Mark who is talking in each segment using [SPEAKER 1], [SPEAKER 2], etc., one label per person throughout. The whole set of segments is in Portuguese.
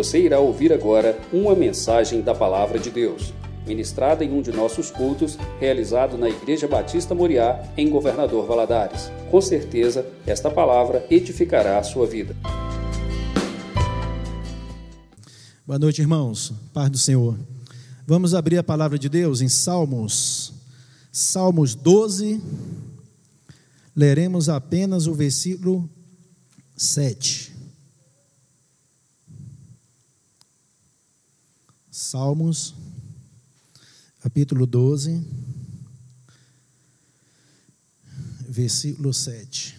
[SPEAKER 1] Você irá ouvir agora uma mensagem da Palavra de Deus, ministrada em um de nossos cultos, realizado na Igreja Batista Moriá, em Governador Valadares. Com certeza, esta palavra edificará a sua vida.
[SPEAKER 2] Boa noite, irmãos. Paz do Senhor. Vamos abrir a palavra de Deus em Salmos, Salmos 12. Leremos apenas o versículo 7. Salmos, capítulo 12, versículo 7.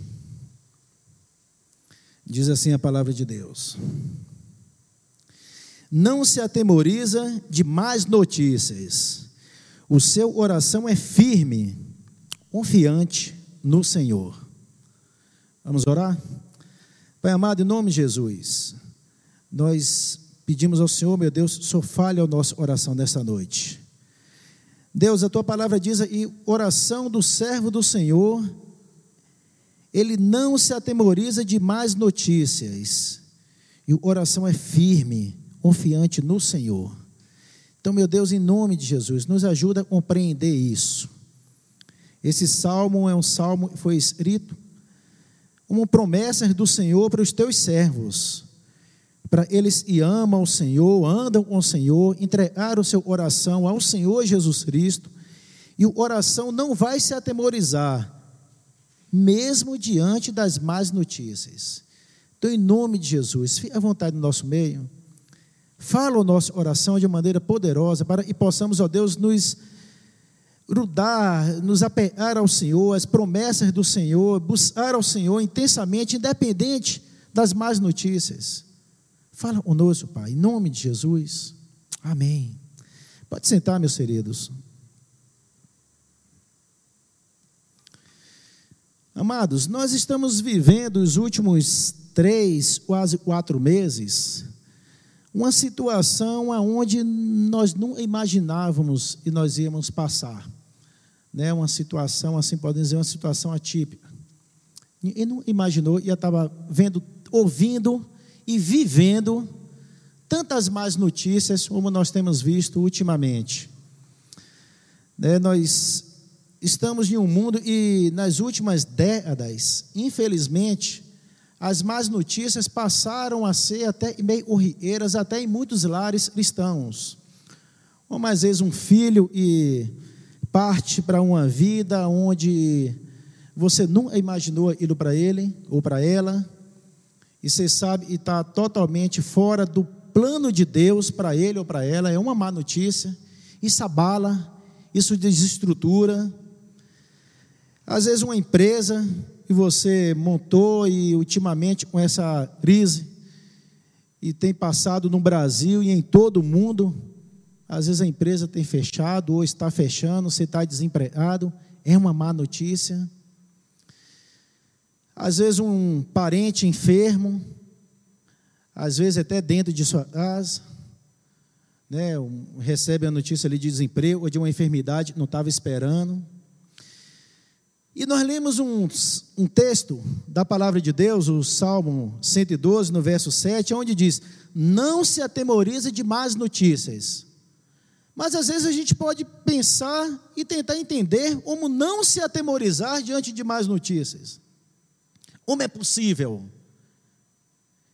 [SPEAKER 2] Diz assim a palavra de Deus: Não se atemoriza de mais notícias, o seu oração é firme, confiante no Senhor. Vamos orar? Pai amado, em nome de Jesus, nós pedimos ao Senhor, meu Deus, só fale a nossa oração nessa noite. Deus, a tua palavra diz, e oração do servo do Senhor, ele não se atemoriza de mais notícias, e oração é firme, confiante no Senhor. Então, meu Deus, em nome de Jesus, nos ajuda a compreender isso. Esse salmo é um salmo que foi escrito como promessas do Senhor para os teus servos para eles e amam o Senhor, andam com o Senhor, entregaram o seu oração ao Senhor Jesus Cristo, e o oração não vai se atemorizar, mesmo diante das más notícias. Então, em nome de Jesus, fique à vontade no nosso meio, fala a nossa oração de maneira poderosa, para que possamos, ó Deus, nos grudar, nos apegar ao Senhor, as promessas do Senhor, buscar ao Senhor intensamente, independente das más notícias. Fala conosco, Pai, em nome de Jesus. Amém. Pode sentar, meus queridos. Amados, nós estamos vivendo os últimos três, quase quatro meses, uma situação aonde nós não imaginávamos e nós íamos passar. Né? Uma situação, assim podemos dizer, uma situação atípica. E não imaginou, ia estava vendo, ouvindo e vivendo tantas más notícias como nós temos visto ultimamente. Né, nós estamos em um mundo e nas últimas décadas, infelizmente, as más notícias passaram a ser até meio corriqueiras, até em muitos lares cristãos. Como às vezes um filho e parte para uma vida onde você nunca imaginou ir para ele ou para ela, e você sabe, e está totalmente fora do plano de Deus para ele ou para ela, é uma má notícia, isso abala, isso desestrutura. Às vezes, uma empresa que você montou e ultimamente com essa crise, e tem passado no Brasil e em todo o mundo, às vezes a empresa tem fechado ou está fechando, você está desempregado, é uma má notícia às vezes um parente enfermo, às vezes até dentro de sua casa, né, um, recebe a notícia ali de desemprego ou de uma enfermidade não estava esperando. E nós lemos um, um texto da palavra de Deus, o Salmo 112, no verso 7, onde diz: Não se atemorize de más notícias. Mas às vezes a gente pode pensar e tentar entender como não se atemorizar diante de más notícias. Como é possível?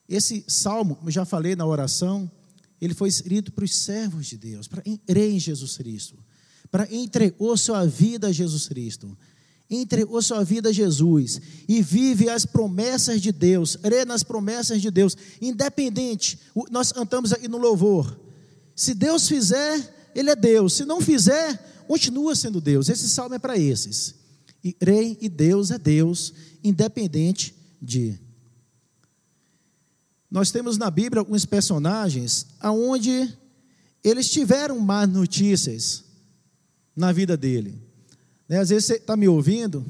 [SPEAKER 2] Esse salmo, como já falei na oração, ele foi escrito para os servos de Deus, para crer em Jesus Cristo, para entregou sua vida a Jesus Cristo, entregou sua vida a Jesus e vive as promessas de Deus, crê nas promessas de Deus, independente, nós cantamos aqui no louvor, se Deus fizer, Ele é Deus, se não fizer, continua sendo Deus, esse salmo é para esses, e creem e Deus é Deus, independente de. Nós temos na Bíblia alguns personagens aonde eles tiveram más notícias na vida dele. Né? Às vezes você está me ouvindo,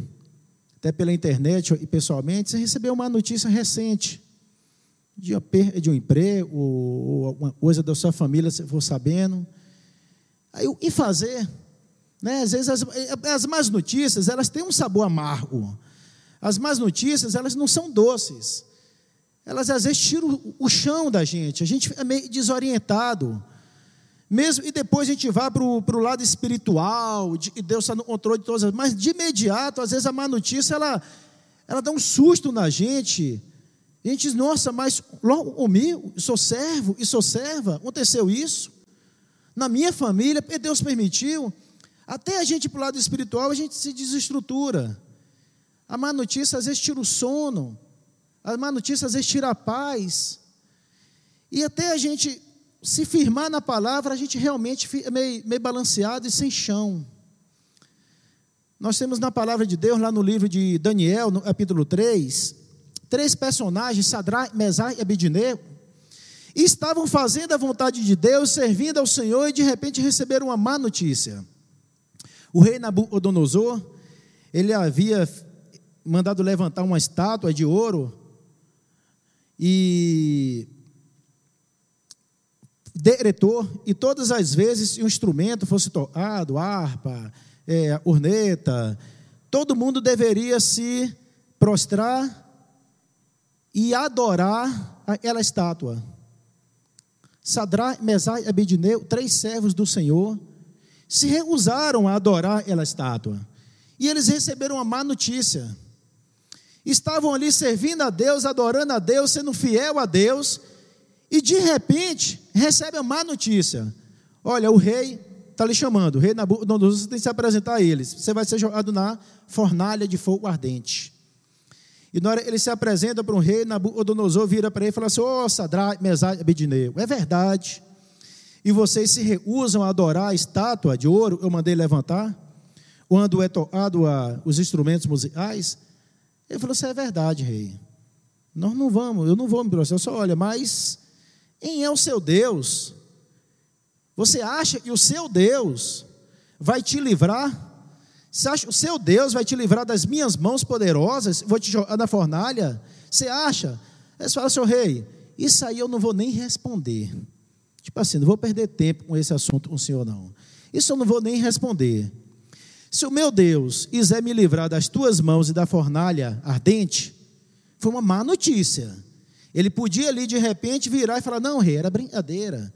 [SPEAKER 2] até pela internet e pessoalmente, você recebeu uma notícia recente de, de um emprego ou alguma coisa da sua família, você for sabendo. Aí, o que fazer? Né? Às vezes as, as más notícias, elas têm um sabor amargo. As más notícias, elas não são doces. elas às vezes tiram o chão da gente, a gente é meio desorientado. Mesmo, e depois a gente vai para o lado espiritual, de, e Deus está no controle de todas mas de imediato, às vezes a má notícia, ela, ela dá um susto na gente. A gente diz, nossa, mas logo comigo, sou servo e sou serva, aconteceu isso. Na minha família, Deus permitiu. Até a gente para o lado espiritual, a gente se desestrutura. A má notícia às vezes tira o sono. A má notícia às vezes tira a paz. E até a gente se firmar na palavra, a gente realmente é meio, meio balanceado e sem chão. Nós temos na palavra de Deus, lá no livro de Daniel, no capítulo 3, três personagens, Sadrai, Mesai e Abidineu, estavam fazendo a vontade de Deus, servindo ao Senhor, e de repente receberam uma má notícia. O rei Nabucodonosor, ele havia mandado levantar uma estátua de ouro e diretor, e todas as vezes um instrumento fosse tocado, harpa, é, todo mundo deveria se prostrar e adorar aquela estátua. Sadrai, Mesai e Abedineu, três servos do Senhor, se recusaram a adorar aquela estátua. E eles receberam uma má notícia. Estavam ali servindo a Deus, adorando a Deus, sendo fiel a Deus, e de repente recebe a má notícia: olha, o rei está lhe chamando, o rei Nabucodonosor, tem que se apresentar a eles. Você vai ser jogado na fornalha de fogo ardente. E na hora ele se apresenta para um rei, Nabucodonosor vira para ele e fala assim: Ô oh, Sadrai, Mesai, Abedineu, é verdade. E vocês se recusam a adorar a estátua de ouro, eu mandei levantar, quando é tocado a, os instrumentos musicais. Ele falou: Isso é verdade, rei. Nós não vamos, eu não vou me processar, só olha, mas quem é o seu Deus? Você acha que o seu Deus vai te livrar? Você acha que o seu Deus vai te livrar das minhas mãos poderosas? Vou te jogar na fornalha? Você acha? Aí você fala, seu rei, isso aí eu não vou nem responder. Tipo assim, não vou perder tempo com esse assunto com o senhor, não. Isso eu não vou nem responder. Se o meu Deus quiser me livrar das tuas mãos e da fornalha ardente, foi uma má notícia. Ele podia ali de repente virar e falar: Não, rei, era brincadeira.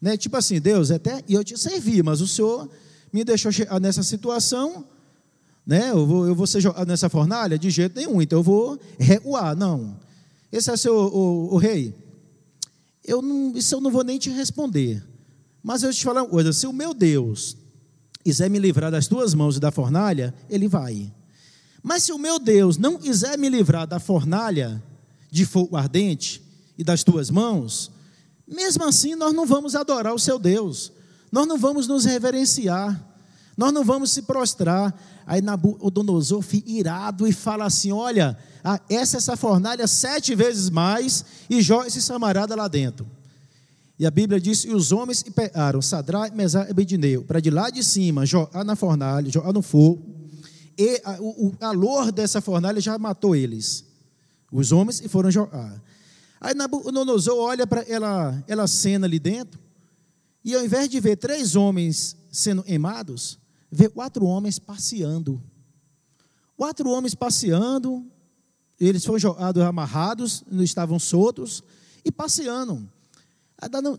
[SPEAKER 2] Né? Tipo assim, Deus, até eu te servi, mas o Senhor me deixou nessa situação, né? eu, vou, eu vou ser jogado nessa fornalha? De jeito nenhum, então eu vou recuar. Não. Esse é seu, o, o rei. Eu não, isso eu não vou nem te responder. Mas eu te falar uma coisa: se o meu Deus quiser me livrar das tuas mãos e da fornalha, ele vai. Mas se o meu Deus não quiser me livrar da fornalha, de fogo ardente e das tuas mãos, mesmo assim nós não vamos adorar o seu Deus, nós não vamos nos reverenciar, nós não vamos se prostrar. Aí Nabucodonosor fica irado e fala assim: Olha, essa essa fornalha sete vezes mais e joga esse samarada lá dentro. E a Bíblia diz: E os homens pegaram Sadrá, Mesá e Abedineu para de lá de cima jogar na fornalha, jogar no fogo. E a, o, o calor dessa fornalha já matou eles os homens, e foram jogar. Aí Nabucodonosor olha para ela, ela cena ali dentro, e ao invés de ver três homens sendo queimados, vê quatro homens passeando. Quatro homens passeando, eles foram jogados amarrados, não estavam soltos, e passeando.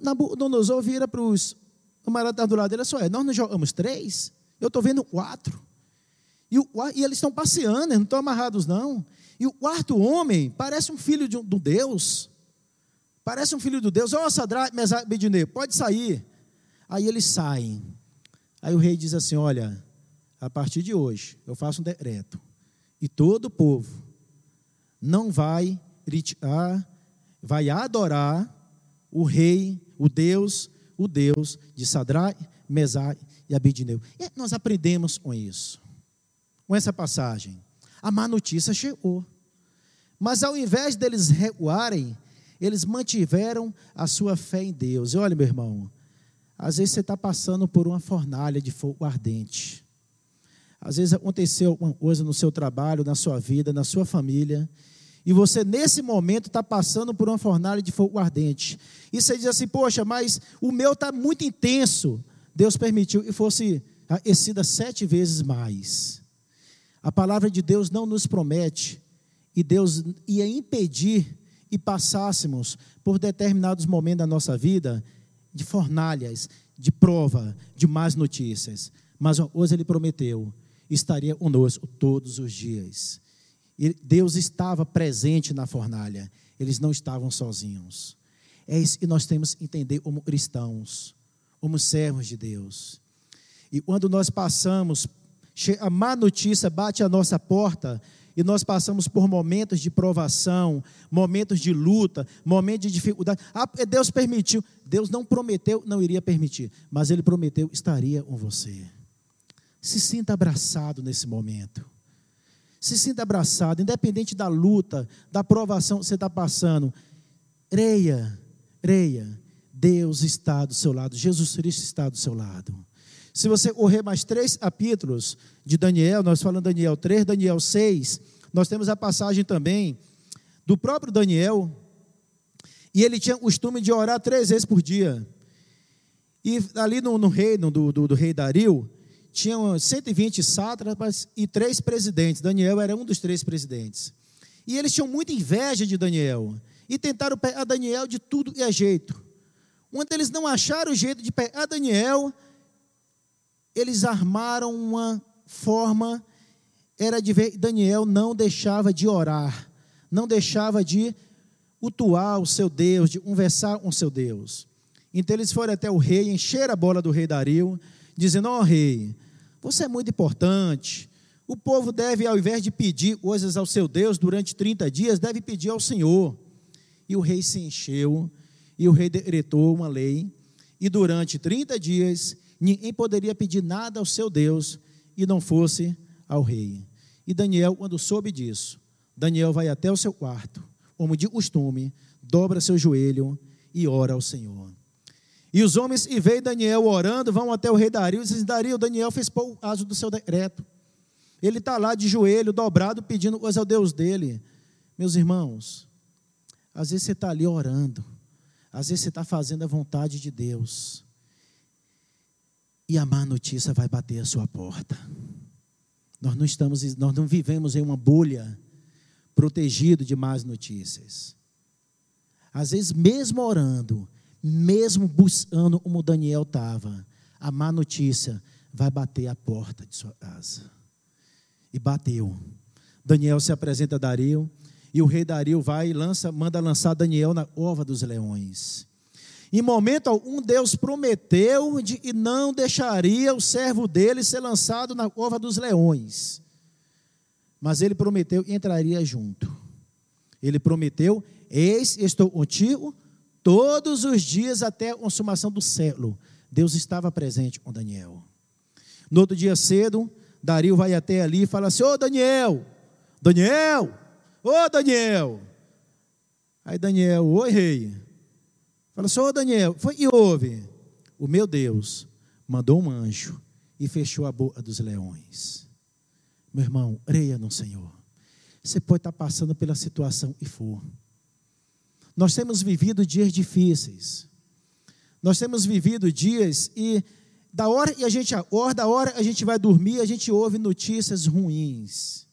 [SPEAKER 2] Nabucodonosor vira para os camaradas do lado dele, só é, nós não jogamos três, eu estou vendo quatro. E, o, e eles estão passeando, eles não estão amarrados não. E o quarto homem parece um filho de um, de Deus. Parece um filho do Deus. Ó, oh, Sadraque, Mesaque, pode sair. Aí eles saem. Aí o rei diz assim: Olha, a partir de hoje eu faço um decreto. E todo o povo não vai criticar, vai adorar o rei, o Deus, o Deus de Sadraque, Mesaque e Abednego. E nós aprendemos com isso, com essa passagem a má notícia chegou. Mas ao invés deles recuarem, eles mantiveram a sua fé em Deus. E olha, meu irmão, às vezes você está passando por uma fornalha de fogo ardente. Às vezes aconteceu alguma coisa no seu trabalho, na sua vida, na sua família, e você nesse momento está passando por uma fornalha de fogo ardente. E você diz assim: Poxa, mas o meu está muito intenso. Deus permitiu que fosse aquecida sete vezes mais. A palavra de Deus não nos promete e Deus ia impedir e passássemos por determinados momentos da nossa vida de fornalhas, de prova, de más notícias. Mas hoje ele prometeu, estaria conosco todos os dias. E Deus estava presente na fornalha, eles não estavam sozinhos. É isso que nós temos que entender como cristãos, como servos de Deus. E quando nós passamos, a má notícia bate à nossa porta, e nós passamos por momentos de provação, momentos de luta, momentos de dificuldade. Ah, Deus permitiu. Deus não prometeu, não iria permitir, mas Ele prometeu, estaria com você. Se sinta abraçado nesse momento. Se sinta abraçado, independente da luta, da provação que você está passando. Creia, creia. Deus está do seu lado, Jesus Cristo está do seu lado. Se você correr mais três capítulos de Daniel, nós falamos Daniel 3, Daniel 6, nós temos a passagem também do próprio Daniel, e ele tinha o costume de orar três vezes por dia. E ali no, no reino do, do, do, rei Dario, tinham 120 sátrapas e três presidentes. Daniel era um dos três presidentes. E eles tinham muita inveja de Daniel. E tentaram pegar Daniel de tudo e a jeito. Quando eles não acharam o jeito de pegar Daniel, eles armaram uma forma, era de ver, Daniel não deixava de orar, não deixava de utuar o seu Deus, de conversar com o seu Deus. Então eles foram até o rei, encheram a bola do rei Dario, dizendo: Ó oh, rei, você é muito importante. O povo deve, ao invés de pedir coisas ao seu Deus durante 30 dias, deve pedir ao Senhor. E o rei se encheu, e o rei decretou uma lei, e durante 30 dias ninguém poderia pedir nada ao seu Deus e não fosse ao rei. E Daniel, quando soube disso, Daniel vai até o seu quarto, como de costume, dobra seu joelho e ora ao Senhor. E os homens, e veio Daniel orando, vão até o rei Dario, e dizem, Dario, Daniel fez pôr o caso do seu decreto. Ele está lá de joelho, dobrado, pedindo coisa ao Deus dele. Meus irmãos, às vezes você está ali orando, às vezes você está fazendo a vontade de Deus, e a má notícia vai bater a sua porta. Nós não estamos, nós não vivemos em uma bolha protegido de más notícias. Às vezes, mesmo orando, mesmo buscando como Daniel estava, a má notícia vai bater a porta de sua casa. E bateu. Daniel se apresenta a Dario, e o rei Dario vai e lança, manda lançar Daniel na ova dos leões. Em momento algum, Deus prometeu de, e não deixaria o servo dele ser lançado na cova dos leões. Mas ele prometeu que entraria junto. Ele prometeu: Eis, estou contigo todos os dias até a consumação do século. Deus estava presente com Daniel. No outro dia cedo, Dario vai até ali e fala assim: Ô Daniel, Daniel, ô Daniel. Aí Daniel, oi rei. Fala assim, ô Daniel, foi e houve? O meu Deus mandou um anjo e fechou a boca dos leões. Meu irmão, creia no Senhor. Você pode estar passando pela situação e for. Nós temos vivido dias difíceis. Nós temos vivido dias e da hora e a gente acorda, da hora a gente vai dormir, a gente ouve notícias ruins.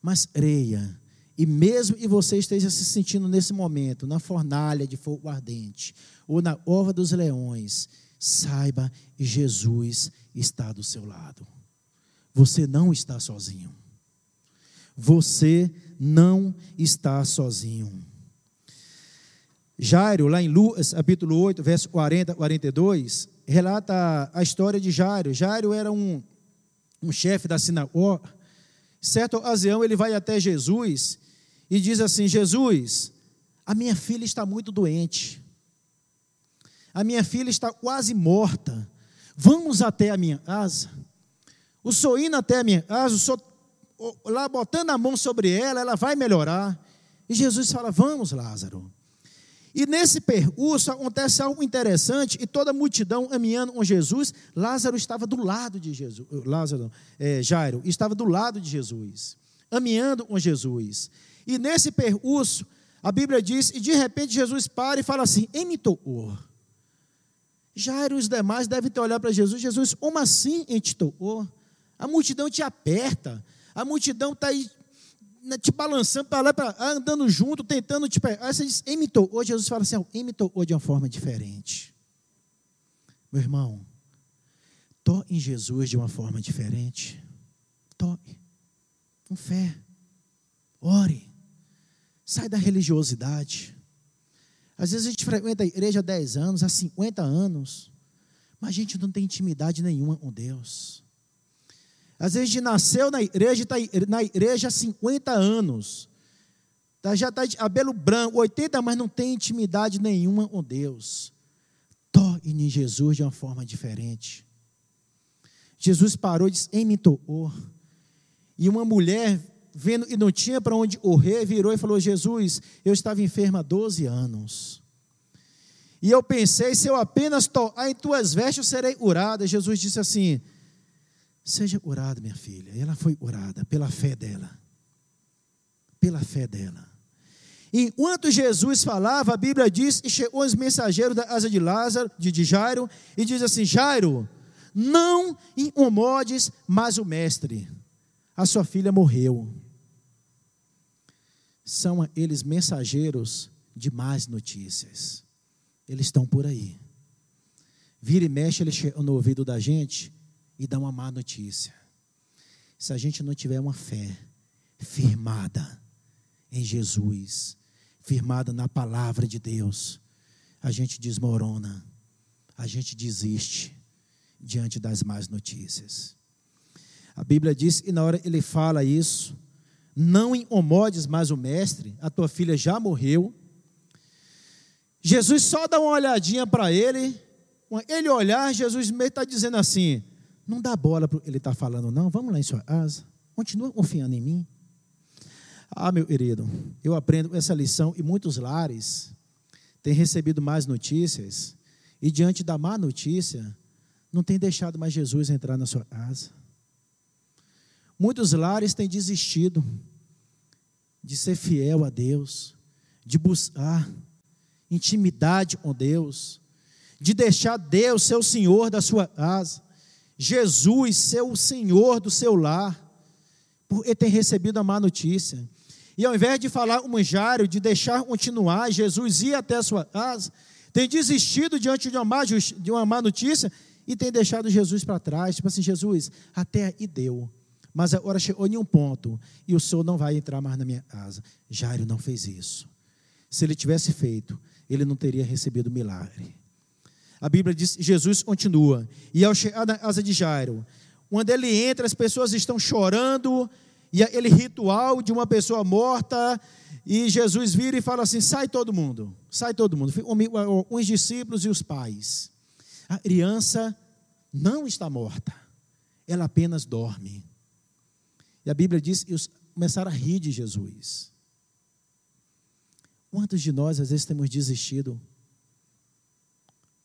[SPEAKER 2] Mas creia, e mesmo que você esteja se sentindo nesse momento na fornalha de fogo ardente ou na ova dos leões, saiba que Jesus está do seu lado. Você não está sozinho. Você não está sozinho. Jairo, lá em Lucas, capítulo 8, verso 40, 42, relata a história de Jairo. Jairo era um, um chefe da sinagoga. Certa ocasião, ele vai até Jesus e diz assim: Jesus, a minha filha está muito doente, a minha filha está quase morta, vamos até a minha casa. O senhor indo até a minha casa, o senhor lá botando a mão sobre ela, ela vai melhorar. E Jesus fala: Vamos, Lázaro. E nesse percurso acontece algo interessante, e toda a multidão caminhando com Jesus, Lázaro estava do lado de Jesus, Lázaro, é, Jairo, estava do lado de Jesus, caminhando com Jesus. E nesse percurso, a Bíblia diz, e de repente Jesus para e fala assim: Em me tocou. Jairo e os demais devem ter olhado para Jesus: Jesus, como assim em te tocou? A multidão te aperta, a multidão está aí né, te balançando para lá, para andando junto, tentando te pegar. Aí você diz, imitou. Hoje Jesus fala assim, imitou hoje de uma forma diferente. Meu irmão, toque em Jesus de uma forma diferente. Toque. Com fé. Ore. Sai da religiosidade. Às vezes a gente frequenta a igreja há 10 anos, há 50 anos, mas a gente não tem intimidade nenhuma com Deus. Às vezes a gente nasceu na igreja, está na igreja há 50 anos. Tá, já está de cabelo branco, 80, mas não tem intimidade nenhuma com Deus. Toque em Jesus de uma forma diferente. Jesus parou e disse: Ei, me tocou. E uma mulher, vendo e não tinha para onde correr, virou e falou: Jesus, eu estava enferma há 12 anos. E eu pensei: se eu apenas tocar em tuas vestes, eu serei curada. Jesus disse assim: Seja curada, minha filha. E ela foi curada pela fé dela. Pela fé dela. Enquanto Jesus falava, a Bíblia diz: E chegou os mensageiros da casa de Lázaro, de, de Jairo, e diz assim: Jairo, não incomodes mais o mestre, a sua filha morreu. São eles mensageiros de más notícias. Eles estão por aí. Vira e mexe, eles no ouvido da gente e dá uma má notícia. Se a gente não tiver uma fé firmada em Jesus, firmada na palavra de Deus, a gente desmorona, a gente desiste diante das más notícias. A Bíblia diz, e na hora ele fala isso, não incomodes mais o mestre, a tua filha já morreu. Jesus só dá uma olhadinha para ele, ele olhar, Jesus meio está dizendo assim: não dá bola para ele estar tá falando, não. Vamos lá em sua casa. Continua confiando em mim. Ah, meu querido, eu aprendo essa lição e muitos lares têm recebido mais notícias e diante da má notícia não tem deixado mais Jesus entrar na sua casa. Muitos lares têm desistido de ser fiel a Deus, de buscar intimidade com Deus, de deixar Deus ser o Senhor da sua casa. Jesus ser o Senhor do seu lar, porque tem recebido a má notícia. E ao invés de falar o manjário, de deixar continuar, Jesus ir até a sua casa, tem desistido diante de uma má, de uma má notícia e tem deixado Jesus para trás. Tipo assim, Jesus, até aí deu. Mas agora chegou em um ponto e o Senhor não vai entrar mais na minha casa. Jairo não fez isso. Se ele tivesse feito, ele não teria recebido o milagre. A Bíblia diz, Jesus continua. E ao chegar na casa de Jairo, quando ele entra, as pessoas estão chorando, e aquele ritual de uma pessoa morta, e Jesus vira e fala assim: sai todo mundo, sai todo mundo, os discípulos e os pais. A criança não está morta, ela apenas dorme. E a Bíblia diz que começaram a rir de Jesus. Quantos de nós às vezes temos desistido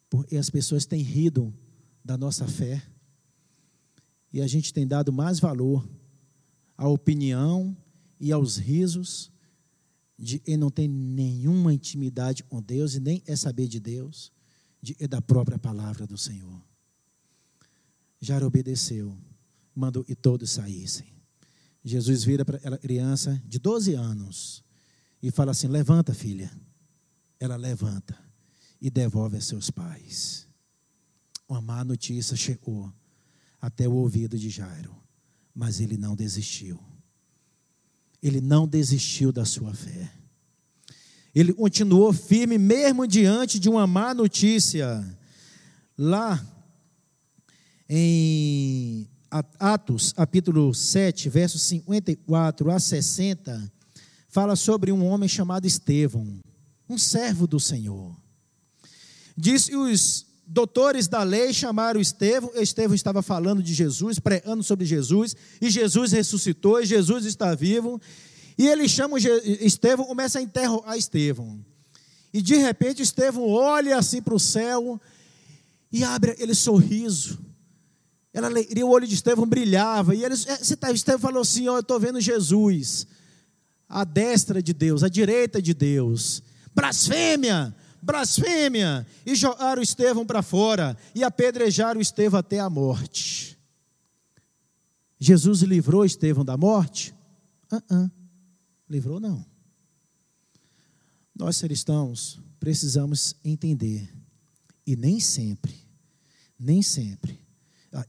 [SPEAKER 2] porque as pessoas têm rido da nossa fé e a gente tem dado mais valor à opinião e aos risos de e não tem nenhuma intimidade com Deus e nem é saber de Deus, de, é da própria palavra do Senhor. Já obedeceu, mandou e todos saíssem. Jesus vira para aquela criança de 12 anos e fala assim: Levanta, filha. Ela levanta e devolve a seus pais. Uma má notícia chegou até o ouvido de Jairo, mas ele não desistiu. Ele não desistiu da sua fé. Ele continuou firme mesmo diante de uma má notícia. Lá em Atos, capítulo 7, versos 54 a 60, fala sobre um homem chamado Estevão, um servo do Senhor. Diz que os doutores da lei chamaram Estevão, Estevão estava falando de Jesus, pregando sobre Jesus, e Jesus ressuscitou, e Jesus está vivo, e ele chama Estevão, começa a interrogar Estevão. E de repente Estevão olha assim para o céu e abre aquele sorriso. Ela alegria, o olho de Estevão brilhava. E ele, é, tá, Estevão falou assim: ó, eu estou vendo Jesus, a destra de Deus, a direita de Deus. Blasfêmia! blasfêmia, e jogaram Estevão para fora, e apedrejaram Estevão até a morte. Jesus livrou Estevão da morte? Uh -uh. Livrou, não. Nós cristãos precisamos entender, e nem sempre, nem sempre,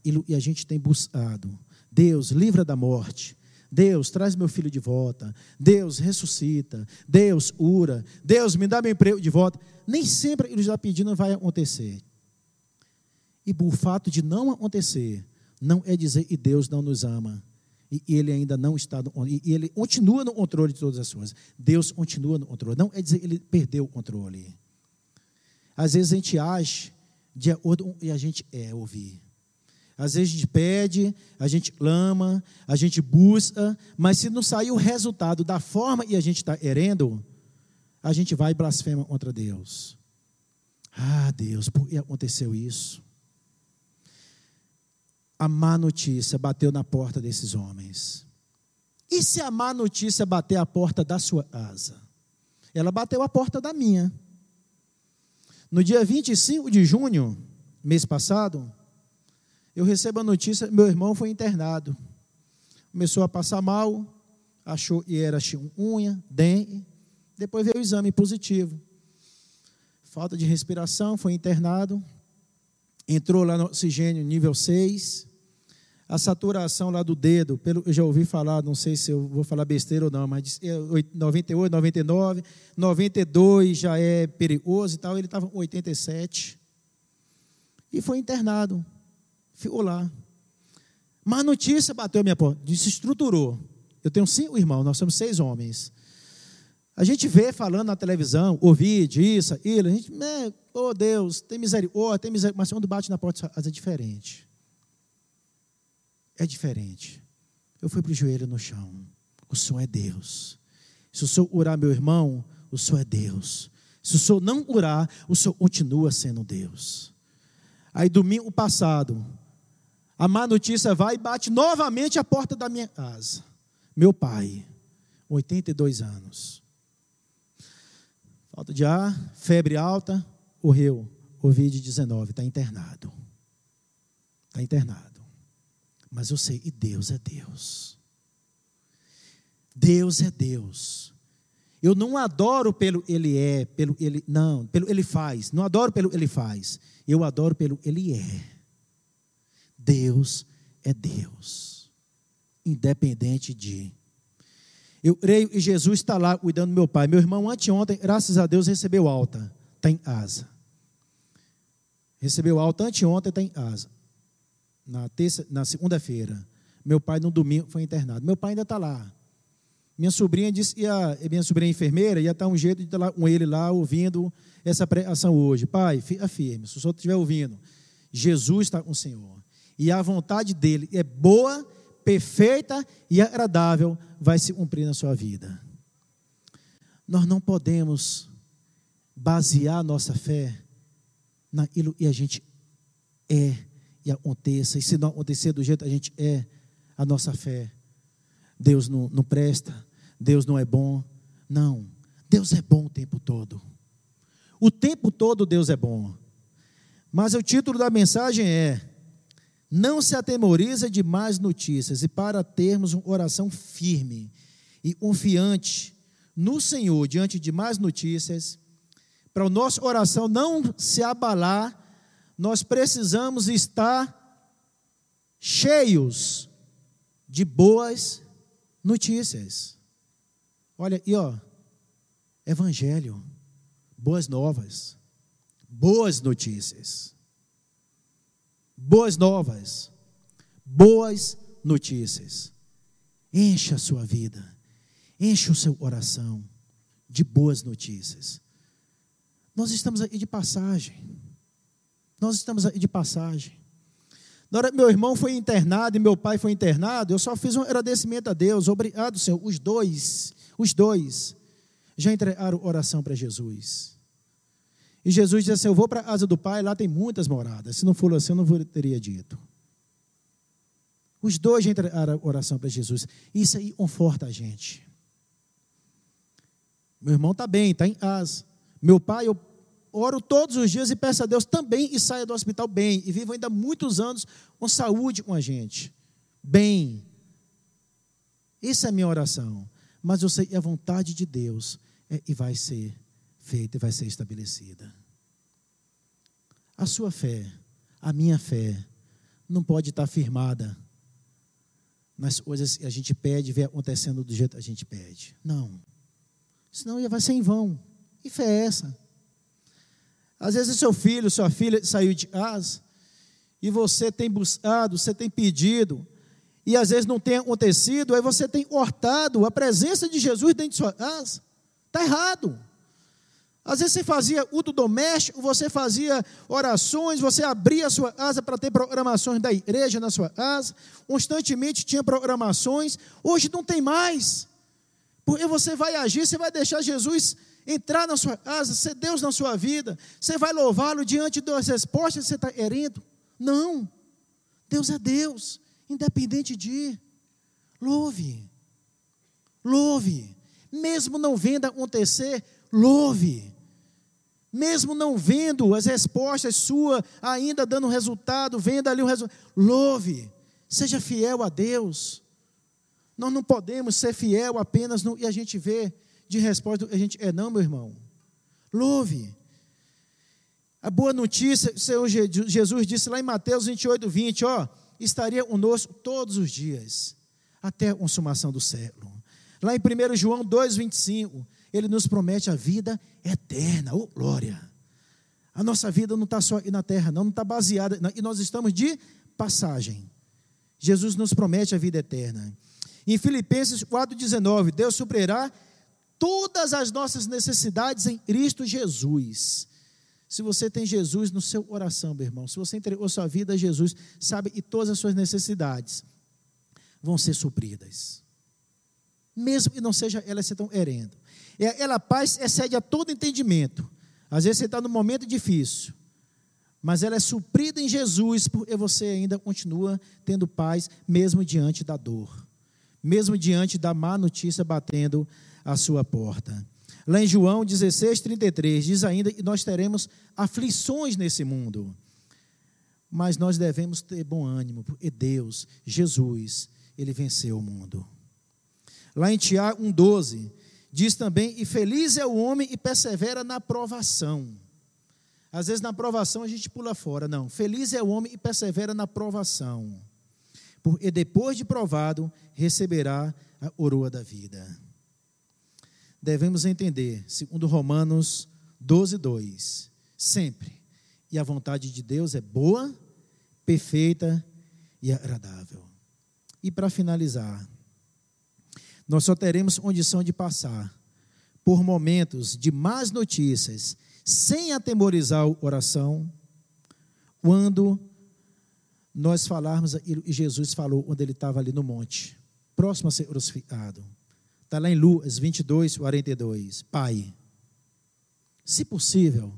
[SPEAKER 2] e a gente tem buscado, Deus, livra da morte, Deus, traz meu filho de volta. Deus, ressuscita. Deus, cura. Deus, me dá meu emprego de volta. Nem sempre ele está pedindo vai acontecer. E o fato de não acontecer, não é dizer que Deus não nos ama. E ele ainda não está no, e ele continua no controle de todas as coisas. Deus continua no controle. Não é dizer que ele perdeu o controle. Às vezes a gente age de acordo e a gente é ouvir. Às vezes a gente pede, a gente clama, a gente busca, mas se não sair o resultado da forma que a gente está querendo, a gente vai e blasfema contra Deus. Ah, Deus, por que aconteceu isso? A má notícia bateu na porta desses homens. E se a má notícia bater a porta da sua casa? Ela bateu a porta da minha. No dia 25 de junho, mês passado, eu recebo a notícia: meu irmão foi internado. Começou a passar mal, achou que era unha, dengue. Depois veio o exame positivo. Falta de respiração, foi internado. Entrou lá no oxigênio nível 6. A saturação lá do dedo, pelo eu já ouvi falar, não sei se eu vou falar besteira ou não, mas 98, 99, 92 já é perigoso e tal. Ele estava com 87. E foi internado. Ficou lá. Má notícia bateu a minha porta. Se estruturou. Eu tenho cinco irmãos, nós somos seis homens. A gente vê falando na televisão, ouvir disso, aquilo, a gente, né, oh Deus, tem misericórdia, tem misericórdia. Mas quando bate na porta, é diferente. É diferente. Eu fui para o joelho no chão. O Senhor é Deus. Se o Senhor orar meu irmão, o Senhor é Deus. Se o Senhor não orar, o Senhor continua sendo Deus. Aí domingo passado, a má notícia vai e bate novamente a porta da minha casa. Meu pai, 82 anos. Falta de ar, febre alta, morreu. Covid-19, está internado. Está internado. Mas eu sei, e Deus é Deus. Deus é Deus. Eu não adoro pelo ele é, pelo ele não, pelo ele faz. Não adoro pelo ele faz. Eu adoro pelo ele é. Deus é Deus, independente de. Eu creio que Jesus está lá cuidando do meu pai. Meu irmão, anteontem, graças a Deus, recebeu alta, está em asa. Recebeu alta anteontem, está em asa. Na, terça, na segunda-feira. Meu pai, no domingo, foi internado. Meu pai ainda está lá. Minha sobrinha disse, ia, minha sobrinha enfermeira, ia estar um jeito de estar lá com ele lá, ouvindo essa pregação hoje. Pai, fica firme, se o senhor estiver ouvindo, Jesus está com o Senhor e a vontade dele é boa, perfeita e agradável, vai se cumprir na sua vida. Nós não podemos basear nossa fé naquilo que a gente é e aconteça, e se não acontecer do jeito que a gente é, a nossa fé, Deus não, não presta, Deus não é bom. Não, Deus é bom o tempo todo. O tempo todo Deus é bom. Mas o título da mensagem é não se atemoriza de más notícias, e para termos um coração firme e confiante no Senhor diante de más notícias, para o nosso oração não se abalar, nós precisamos estar cheios de boas notícias. Olha aí, ó, evangelho, boas novas, boas notícias boas novas, boas notícias. Encha a sua vida, encha o seu coração de boas notícias. Nós estamos aí de passagem. Nós estamos aí de passagem. Na hora que meu irmão foi internado e meu pai foi internado, eu só fiz um agradecimento a Deus. Obrigado, Senhor. Os dois, os dois, já entregaram oração para Jesus. E Jesus disse assim: Eu vou para a casa do Pai, lá tem muitas moradas. Se não for assim, eu não teria dito. Os dois entraram a oração para Jesus. Isso aí conforta a gente. Meu irmão está bem, está em casa. Meu pai, eu oro todos os dias e peço a Deus também e saia do hospital bem. E vivo ainda muitos anos com saúde com a gente. Bem. Essa é a minha oração. mas eu sei a vontade de Deus é, e vai ser feita e vai ser estabelecida. A sua fé, a minha fé, não pode estar firmada nas coisas que a gente pede ver acontecendo do jeito que a gente pede. Não. Senão vai ser em vão. Que fé é essa? Às vezes seu filho, sua filha saiu de casa e você tem buscado, você tem pedido, e às vezes não tem acontecido, aí você tem cortado a presença de Jesus dentro de sua casa. Está errado. Às vezes você fazia culto doméstico, você fazia orações, você abria a sua casa para ter programações da igreja na sua casa, constantemente tinha programações, hoje não tem mais. Porque você vai agir, você vai deixar Jesus entrar na sua casa, ser Deus na sua vida, você vai louvá-lo diante das respostas que você está querendo. Não. Deus é Deus, independente de. Louve. Louve. Mesmo não vendo acontecer, louve. Mesmo não vendo as respostas suas ainda dando resultado, vendo ali o resultado, louve. Seja fiel a Deus. Nós não podemos ser fiel apenas no e a gente vê de resposta, a gente é não, meu irmão. Louve. A boa notícia, o Senhor Jesus disse lá em Mateus 28, 20, ó, estaria conosco todos os dias, até a consumação do século. Lá em 1 João 2, 25, ele nos promete a vida eterna, oh glória. A nossa vida não está só na terra, não, não está baseada, e nós estamos de passagem. Jesus nos promete a vida eterna. Em Filipenses 4,19, Deus suprirá todas as nossas necessidades em Cristo Jesus. Se você tem Jesus no seu coração, meu irmão, se você entregou sua vida a Jesus, sabe que todas as suas necessidades vão ser supridas. Mesmo que não seja ela se tão herendo. É, ela, paz, excede a todo entendimento. Às vezes você está num momento difícil, mas ela é suprida em Jesus, porque você ainda continua tendo paz, mesmo diante da dor, mesmo diante da má notícia batendo a sua porta. Lá em João 16, 33, diz ainda que nós teremos aflições nesse mundo. Mas nós devemos ter bom ânimo, porque Deus, Jesus, ele venceu o mundo. Lá em Tiago 1,12, diz também: E feliz é o homem e persevera na provação. Às vezes na provação a gente pula fora. Não, feliz é o homem e persevera na provação. Porque depois de provado, receberá a coroa da vida devemos entender, segundo Romanos 12, 2, sempre, e a vontade de Deus é boa, perfeita e agradável. E para finalizar, nós só teremos condição de passar por momentos de más notícias, sem atemorizar o coração, quando nós falarmos que Jesus falou quando ele estava ali no monte, próximo a ser crucificado. Está lá em Lucas 22, 42. Pai, se possível,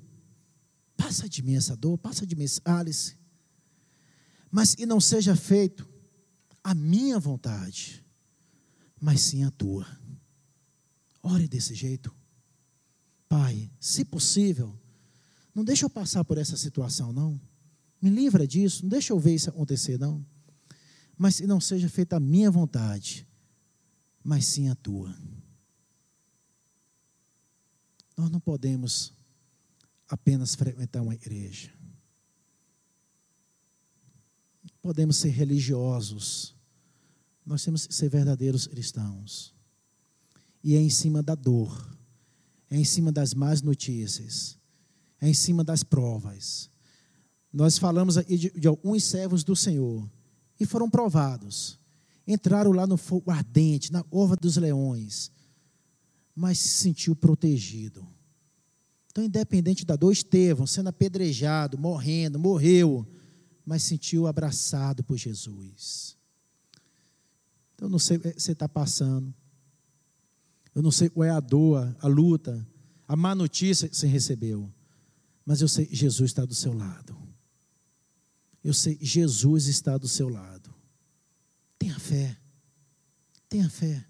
[SPEAKER 2] passa de mim essa dor, passa de mim esse cálice, mas e não seja feito a minha vontade, mas sim a tua. Ore desse jeito. Pai, se possível, não deixa eu passar por essa situação, não. Me livra disso, não deixa eu ver isso acontecer, não. Mas se não seja feita a minha vontade, mas sim a tua. Nós não podemos apenas frequentar uma igreja. Podemos ser religiosos. Nós temos que ser verdadeiros cristãos. E é em cima da dor, é em cima das más notícias, é em cima das provas. Nós falamos aqui de, de alguns servos do Senhor e foram provados entraram lá no fogo ardente, na ova dos leões, mas se sentiu protegido. Então, independente da dor, Estevão sendo apedrejado, morrendo, morreu, mas sentiu abraçado por Jesus. Eu não sei o que você está passando, eu não sei qual é a dor, a luta, a má notícia que você recebeu, mas eu sei Jesus está do seu lado. Eu sei Jesus está do seu lado. Tenha fé. Tenha fé.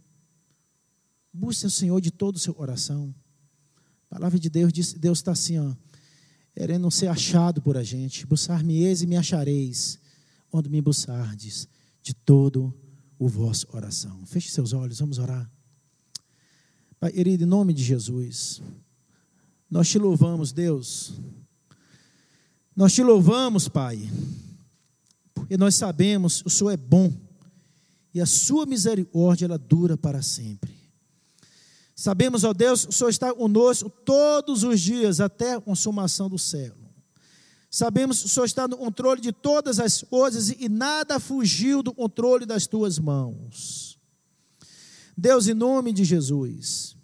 [SPEAKER 2] Busque o Senhor de todo o seu coração. A palavra de Deus diz, Deus está assim, ó, querendo ser achado por a gente. Buscar-me-eis e me achareis, onde me buscardes de todo o vosso coração. Feche seus olhos, vamos orar. Pai querido, em nome de Jesus, nós te louvamos, Deus. Nós te louvamos, Pai, porque nós sabemos o Senhor é bom e a sua misericórdia ela dura para sempre. Sabemos, ó Deus, o Senhor está conosco todos os dias até a consumação do céu. Sabemos que o Senhor está no controle de todas as coisas e nada fugiu do controle das tuas mãos. Deus, em nome de Jesus,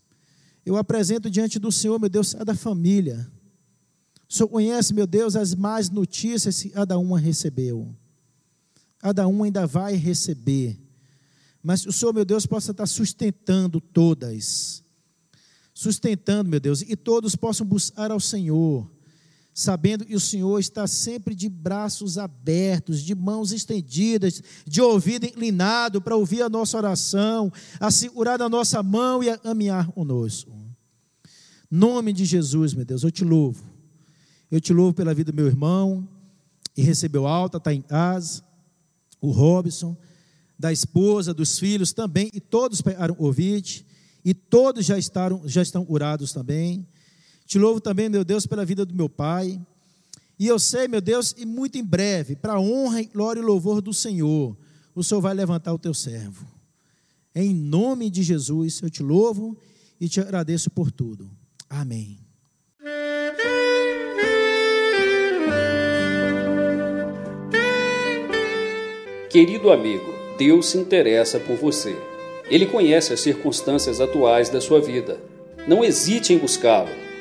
[SPEAKER 2] eu apresento diante do Senhor, meu Deus, cada família. O Senhor conhece, meu Deus, as más notícias que cada uma recebeu. Cada um ainda vai receber. Mas o Senhor, meu Deus, possa estar sustentando todas. Sustentando, meu Deus, e todos possam buscar ao Senhor, sabendo que o Senhor está sempre de braços abertos, de mãos estendidas, de ouvido inclinado para ouvir a nossa oração, a segurar a nossa mão e a caminhar conosco. Nome de Jesus, meu Deus, eu te louvo. Eu te louvo pela vida do meu irmão, e recebeu alta, está em casa, o Robson da esposa, dos filhos também, e todos pegaram Covid, e todos já, estaram, já estão curados também. Te louvo também, meu Deus, pela vida do meu pai. E eu sei, meu Deus, e muito em breve, para honra, glória e louvor do Senhor, o Senhor vai levantar o teu servo. Em nome de Jesus, eu te louvo e te agradeço por tudo. Amém.
[SPEAKER 1] Querido amigo, Deus se interessa por você. Ele conhece as circunstâncias atuais da sua vida. Não hesite em buscá-lo.